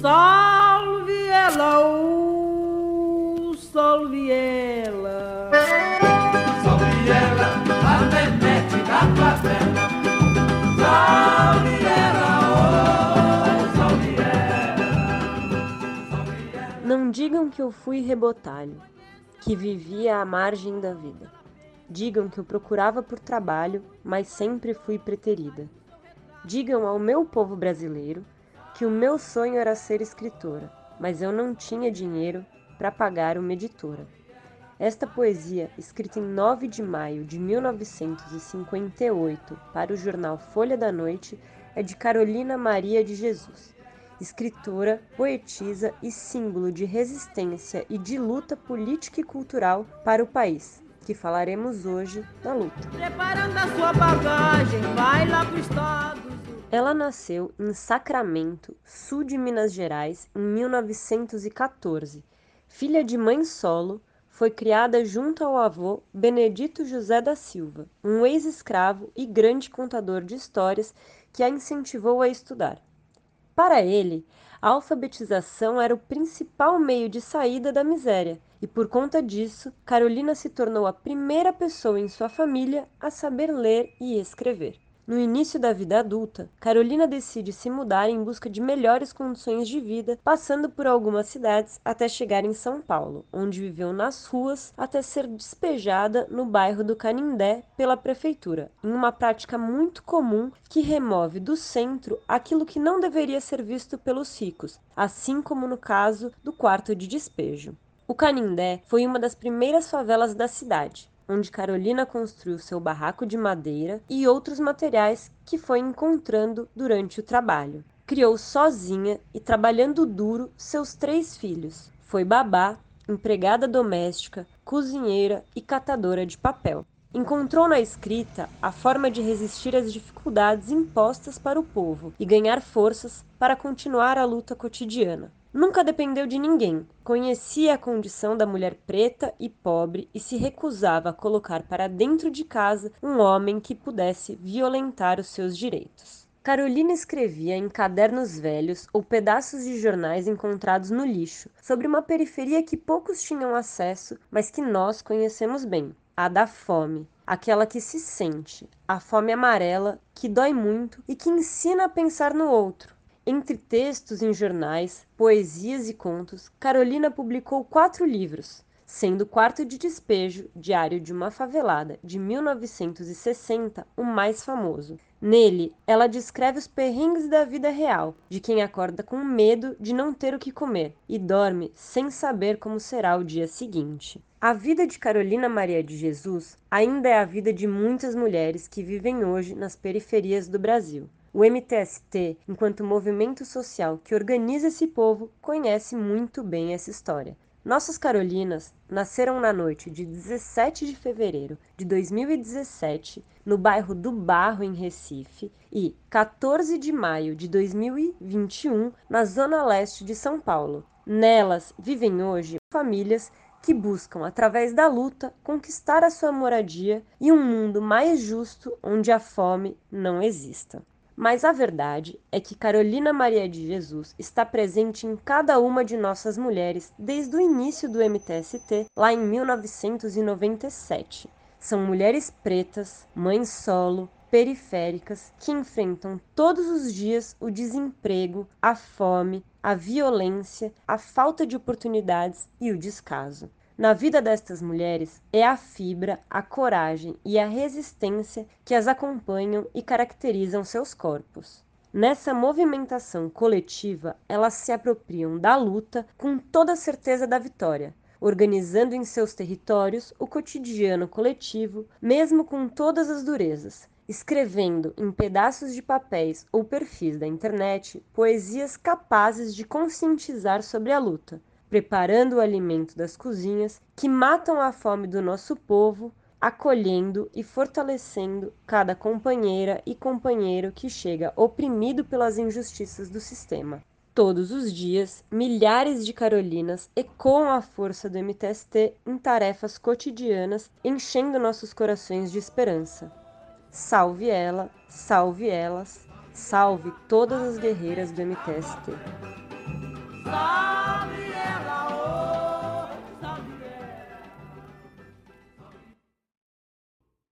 Salve ela, oh, salve ela. Salve ela, a Nenete da favela. Salve ela, oh, salve ela. Salve ela. Não digam que eu fui rebotalho, que vivia à margem da vida. Digam que eu procurava por trabalho, mas sempre fui preterida. Digam ao meu povo brasileiro que o meu sonho era ser escritora, mas eu não tinha dinheiro para pagar uma editora. Esta poesia, escrita em 9 de maio de 1958 para o jornal Folha da Noite, é de Carolina Maria de Jesus, escritora, poetisa e símbolo de resistência e de luta política e cultural para o país, que falaremos hoje na luta. Preparando a sua bagagem, vai lá pro estado. Ela nasceu em Sacramento, sul de Minas Gerais, em 1914. Filha de mãe solo, foi criada junto ao avô Benedito José da Silva, um ex-escravo e grande contador de histórias que a incentivou a estudar. Para ele, a alfabetização era o principal meio de saída da miséria, e por conta disso, Carolina se tornou a primeira pessoa em sua família a saber ler e escrever. No início da vida adulta, Carolina decide se mudar em busca de melhores condições de vida, passando por algumas cidades até chegar em São Paulo, onde viveu nas ruas até ser despejada no bairro do Canindé pela prefeitura, em uma prática muito comum que remove do centro aquilo que não deveria ser visto pelos ricos, assim como no caso do quarto de despejo. O Canindé foi uma das primeiras favelas da cidade onde Carolina construiu seu barraco de madeira e outros materiais que foi encontrando durante o trabalho. Criou sozinha e trabalhando duro seus três filhos. Foi babá, empregada doméstica, cozinheira e catadora de papel. Encontrou na escrita a forma de resistir às dificuldades impostas para o povo e ganhar forças para continuar a luta cotidiana. Nunca dependeu de ninguém, conhecia a condição da mulher preta e pobre e se recusava a colocar para dentro de casa um homem que pudesse violentar os seus direitos. Carolina escrevia em cadernos velhos ou pedaços de jornais encontrados no lixo, sobre uma periferia que poucos tinham acesso, mas que nós conhecemos bem, a da fome, aquela que se sente, a fome amarela, que dói muito e que ensina a pensar no outro, entre textos em jornais, poesias e contos, Carolina publicou quatro livros, sendo Quarto de Despejo, Diário de uma Favelada, de 1960, o mais famoso. Nele, ela descreve os perrengues da vida real, de quem acorda com medo de não ter o que comer e dorme sem saber como será o dia seguinte. A vida de Carolina Maria de Jesus ainda é a vida de muitas mulheres que vivem hoje nas periferias do Brasil. O MTST, enquanto movimento social que organiza esse povo, conhece muito bem essa história. Nossas Carolinas nasceram na noite de 17 de fevereiro de 2017, no bairro do Barro, em Recife, e 14 de maio de 2021, na zona leste de São Paulo. Nelas vivem hoje famílias que buscam, através da luta, conquistar a sua moradia e um mundo mais justo onde a fome não exista. Mas a verdade é que Carolina Maria de Jesus está presente em cada uma de nossas mulheres desde o início do MTST, lá em 1997. São mulheres pretas, mães solo, periféricas que enfrentam todos os dias o desemprego, a fome, a violência, a falta de oportunidades e o descaso. Na vida destas mulheres é a fibra, a coragem e a resistência que as acompanham e caracterizam seus corpos. Nessa movimentação coletiva, elas se apropriam da luta com toda a certeza da vitória, organizando em seus territórios o cotidiano coletivo, mesmo com todas as durezas, escrevendo em pedaços de papéis ou perfis da internet poesias capazes de conscientizar sobre a luta, preparando o alimento das cozinhas que matam a fome do nosso povo, acolhendo e fortalecendo cada companheira e companheiro que chega oprimido pelas injustiças do sistema. Todos os dias, milhares de carolinas ecoam a força do MTST em tarefas cotidianas, enchendo nossos corações de esperança. Salve ela, salve elas, Salve todas as guerreiras do MTST.